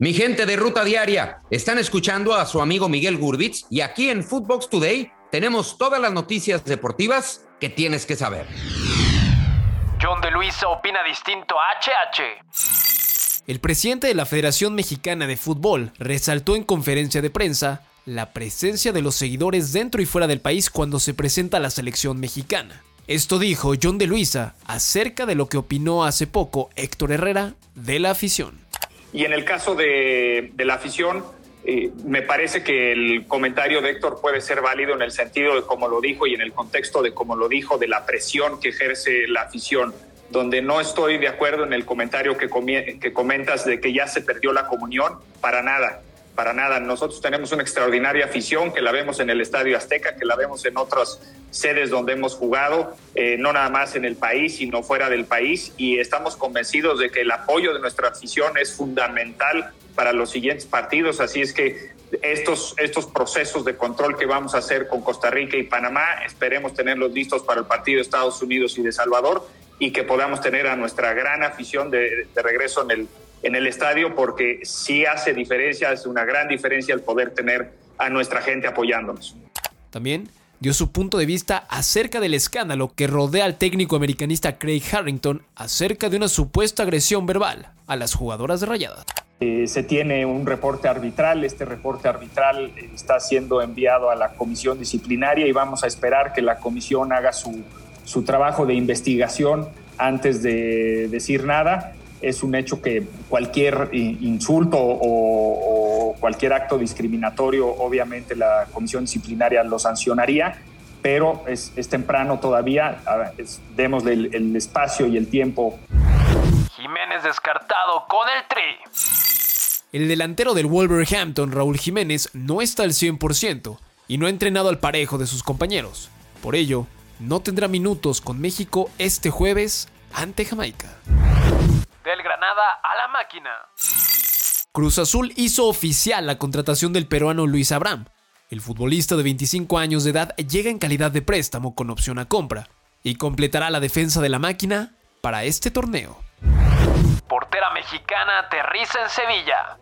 Mi gente de Ruta Diaria, están escuchando a su amigo Miguel Gurbitz y aquí en Footbox Today tenemos todas las noticias deportivas que tienes que saber. John de Luisa opina distinto a HH. El presidente de la Federación Mexicana de Fútbol resaltó en conferencia de prensa la presencia de los seguidores dentro y fuera del país cuando se presenta la selección mexicana. Esto dijo John de Luisa acerca de lo que opinó hace poco Héctor Herrera de la afición. Y en el caso de, la afición, eh, me parece que el comentario de Héctor puede ser válido en el sentido de cómo lo dijo y en el contexto de cómo lo dijo, de la presión que ejerce la afición, donde no estoy de acuerdo en el comentario que, que comentas de que ya se perdió la comunión, para nada para nada. Nosotros tenemos una extraordinaria afición que la vemos en el Estadio Azteca, que la vemos en otras sedes donde hemos jugado, eh, no nada más en el país, sino fuera del país, y estamos convencidos de que el apoyo de nuestra afición es fundamental para los siguientes partidos, así es que estos, estos procesos de control que vamos a hacer con Costa Rica y Panamá, esperemos tenerlos listos para el partido de Estados Unidos y de Salvador y que podamos tener a nuestra gran afición de, de regreso en el en el estadio porque sí hace diferencia, es una gran diferencia el poder tener a nuestra gente apoyándonos. También dio su punto de vista acerca del escándalo que rodea al técnico americanista Craig Harrington acerca de una supuesta agresión verbal a las jugadoras de Rayadas. Eh, se tiene un reporte arbitral, este reporte arbitral está siendo enviado a la comisión disciplinaria y vamos a esperar que la comisión haga su, su trabajo de investigación antes de decir nada es un hecho que cualquier insulto o, cualquier acto discriminatorio, obviamente la comisión disciplinaria lo sancionaría, pero es, temprano todavía, démosle el, el, espacio y el tiempo. Jiménez descartado con el tri. El delantero del Wolverhampton, Raúl Jiménez, no está al 100% y no ha entrenado al parejo de sus compañeros. Por ello, no tendrá minutos con México este jueves ante Jamaica. Del Granada a la máquina. Cruz Azul hizo oficial la contratación del peruano Luis Abraham. El futbolista de 25 años de edad llega en calidad de préstamo con opción a compra y completará la defensa de la máquina para este torneo. Portera mexicana aterriza en Sevilla.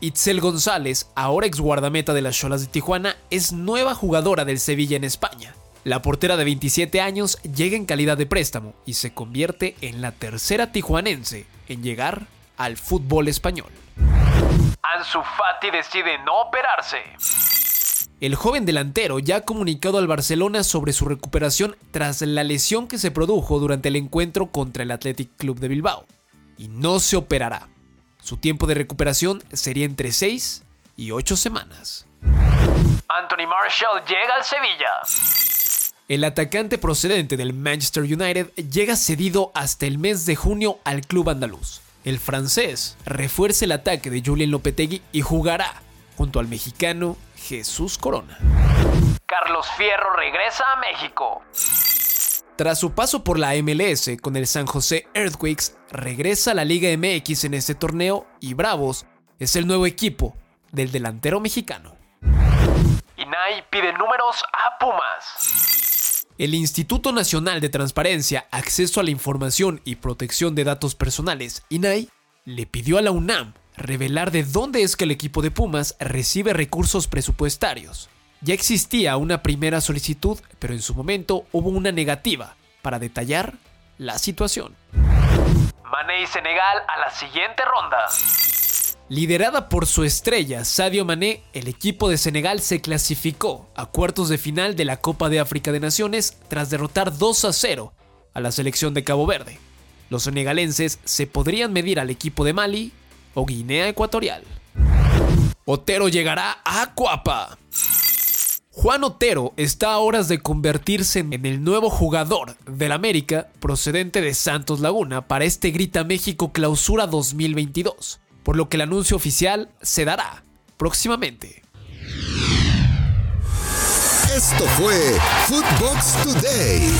Itzel González, ahora ex guardameta de las Cholas de Tijuana, es nueva jugadora del Sevilla en España. La portera de 27 años llega en calidad de préstamo y se convierte en la tercera tijuanense en llegar al fútbol español. Ansu Fati decide no operarse. El joven delantero ya ha comunicado al Barcelona sobre su recuperación tras la lesión que se produjo durante el encuentro contra el Athletic Club de Bilbao y no se operará. Su tiempo de recuperación sería entre 6 y 8 semanas. Anthony Marshall llega al Sevilla. El atacante procedente del Manchester United llega cedido hasta el mes de junio al club andaluz. El francés refuerza el ataque de Julian Lopetegui y jugará junto al mexicano Jesús Corona. Carlos Fierro regresa a México. Tras su paso por la MLS con el San José Earthquakes, regresa a la Liga MX en este torneo y Bravos es el nuevo equipo del delantero mexicano. Inay pide números a Pumas. El Instituto Nacional de Transparencia, Acceso a la Información y Protección de Datos Personales, INAI, le pidió a la UNAM revelar de dónde es que el equipo de Pumas recibe recursos presupuestarios. Ya existía una primera solicitud, pero en su momento hubo una negativa para detallar la situación. Mané y Senegal a la siguiente ronda. Liderada por su estrella Sadio Mané, el equipo de Senegal se clasificó a cuartos de final de la Copa de África de Naciones tras derrotar 2 a 0 a la selección de Cabo Verde. Los senegalenses se podrían medir al equipo de Mali o Guinea Ecuatorial. Otero llegará a Cuapa. Juan Otero está a horas de convertirse en el nuevo jugador del América procedente de Santos Laguna para este Grita México Clausura 2022 por lo que el anuncio oficial se dará próximamente. Esto fue Footbox Today.